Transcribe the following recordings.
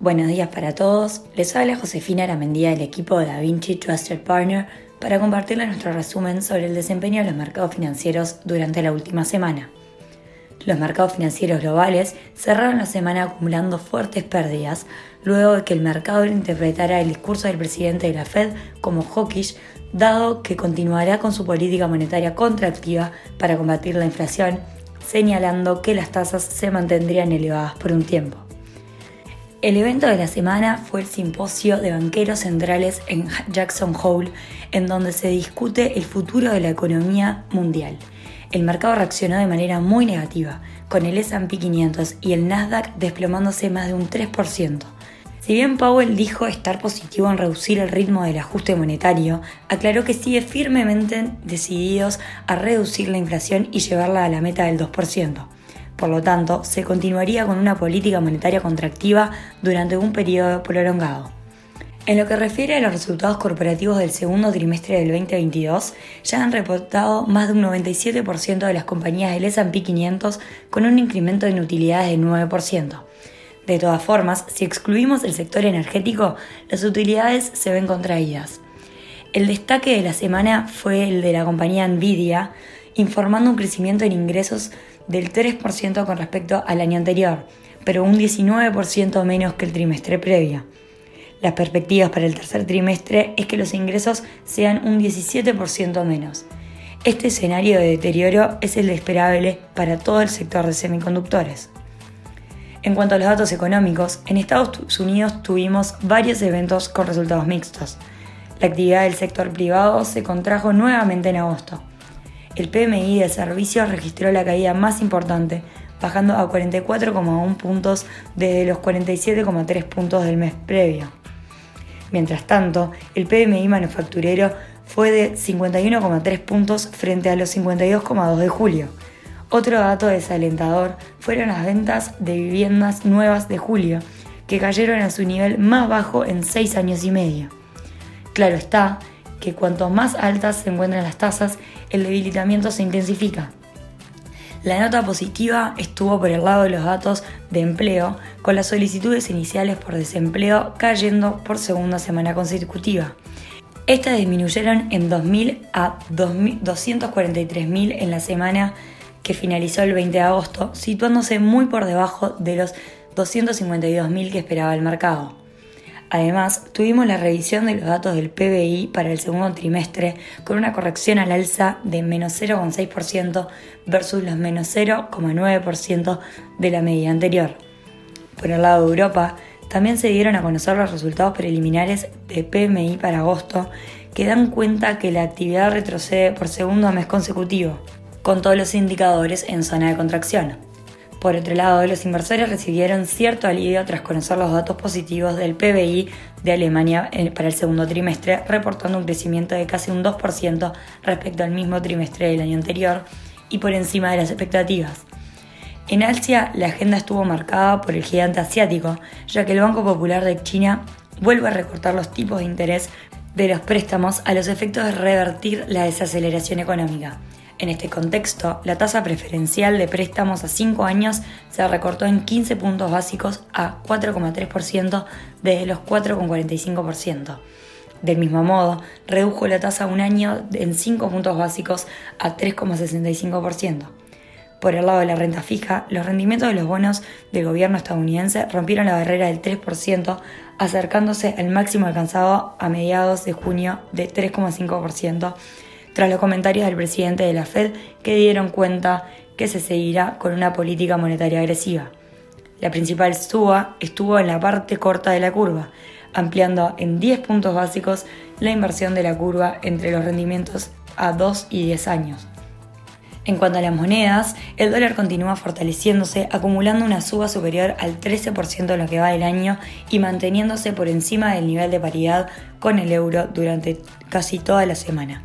Buenos días para todos. Les habla Josefina Aramendía del equipo de Da Vinci Trusted Partner para compartirles nuestro resumen sobre el desempeño de los mercados financieros durante la última semana. Los mercados financieros globales cerraron la semana acumulando fuertes pérdidas luego de que el mercado interpretara el discurso del presidente de la Fed como hawkish, dado que continuará con su política monetaria contractiva para combatir la inflación, señalando que las tasas se mantendrían elevadas por un tiempo. El evento de la semana fue el simposio de banqueros centrales en Jackson Hole, en donde se discute el futuro de la economía mundial. El mercado reaccionó de manera muy negativa, con el SP 500 y el Nasdaq desplomándose más de un 3%. Si bien Powell dijo estar positivo en reducir el ritmo del ajuste monetario, aclaró que sigue firmemente decididos a reducir la inflación y llevarla a la meta del 2%. Por lo tanto, se continuaría con una política monetaria contractiva durante un periodo prolongado. En lo que refiere a los resultados corporativos del segundo trimestre del 2022, ya han reportado más de un 97% de las compañías del S&P 500 con un incremento en utilidades del 9%. De todas formas, si excluimos el sector energético, las utilidades se ven contraídas. El destaque de la semana fue el de la compañía Nvidia, informando un crecimiento en ingresos del 3% con respecto al año anterior, pero un 19% menos que el trimestre previo. Las perspectivas para el tercer trimestre es que los ingresos sean un 17% menos. Este escenario de deterioro es el esperable para todo el sector de semiconductores. En cuanto a los datos económicos, en Estados Unidos tuvimos varios eventos con resultados mixtos. La actividad del sector privado se contrajo nuevamente en agosto el PMI de servicios registró la caída más importante, bajando a 44,1 puntos desde los 47,3 puntos del mes previo. Mientras tanto, el PMI manufacturero fue de 51,3 puntos frente a los 52,2 de julio. Otro dato desalentador fueron las ventas de viviendas nuevas de julio, que cayeron a su nivel más bajo en 6 años y medio. Claro está que cuanto más altas se encuentran las tasas, el debilitamiento se intensifica. La nota positiva estuvo por el lado de los datos de empleo, con las solicitudes iniciales por desempleo cayendo por segunda semana consecutiva. Estas disminuyeron en 2.000 a 243.000 en la semana que finalizó el 20 de agosto, situándose muy por debajo de los 252.000 que esperaba el mercado. Además, tuvimos la revisión de los datos del PBI para el segundo trimestre con una corrección al alza de menos 0,6% versus los menos 0,9% de la media anterior. Por el lado de Europa, también se dieron a conocer los resultados preliminares de PMI para agosto que dan cuenta que la actividad retrocede por segundo mes consecutivo, con todos los indicadores en zona de contracción. Por otro lado, los inversores recibieron cierto alivio tras conocer los datos positivos del PBI de Alemania para el segundo trimestre, reportando un crecimiento de casi un 2% respecto al mismo trimestre del año anterior y por encima de las expectativas. En Asia, la agenda estuvo marcada por el gigante asiático, ya que el Banco Popular de China vuelve a recortar los tipos de interés de los préstamos a los efectos de revertir la desaceleración económica. En este contexto, la tasa preferencial de préstamos a 5 años se recortó en 15 puntos básicos a 4,3% desde los 4,45%. Del mismo modo, redujo la tasa a un año en 5 puntos básicos a 3,65%. Por el lado de la renta fija, los rendimientos de los bonos del gobierno estadounidense rompieron la barrera del 3%, acercándose al máximo alcanzado a mediados de junio de 3,5%, tras los comentarios del presidente de la Fed que dieron cuenta que se seguirá con una política monetaria agresiva. La principal suba estuvo en la parte corta de la curva, ampliando en 10 puntos básicos la inversión de la curva entre los rendimientos a 2 y 10 años. En cuanto a las monedas, el dólar continúa fortaleciéndose, acumulando una suba superior al 13% en lo que va del año y manteniéndose por encima del nivel de paridad con el euro durante casi toda la semana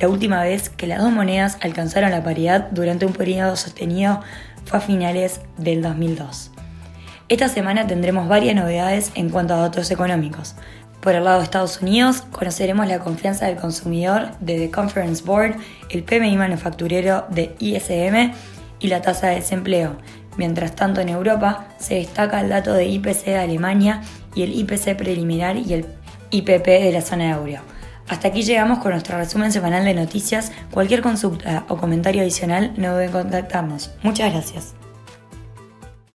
la última vez que las dos monedas alcanzaron la paridad durante un periodo sostenido fue a finales del 2002. Esta semana tendremos varias novedades en cuanto a datos económicos. Por el lado de Estados Unidos, conoceremos la confianza del consumidor de The Conference Board, el PMI manufacturero de ISM y la tasa de desempleo, Mientras tanto, en Europa se destaca el dato de IPC de Alemania y el IPC preliminar y el IPP de la zona de euro. Hasta aquí llegamos con nuestro resumen semanal de noticias. Cualquier consulta o comentario adicional no deben contactarnos. Muchas gracias.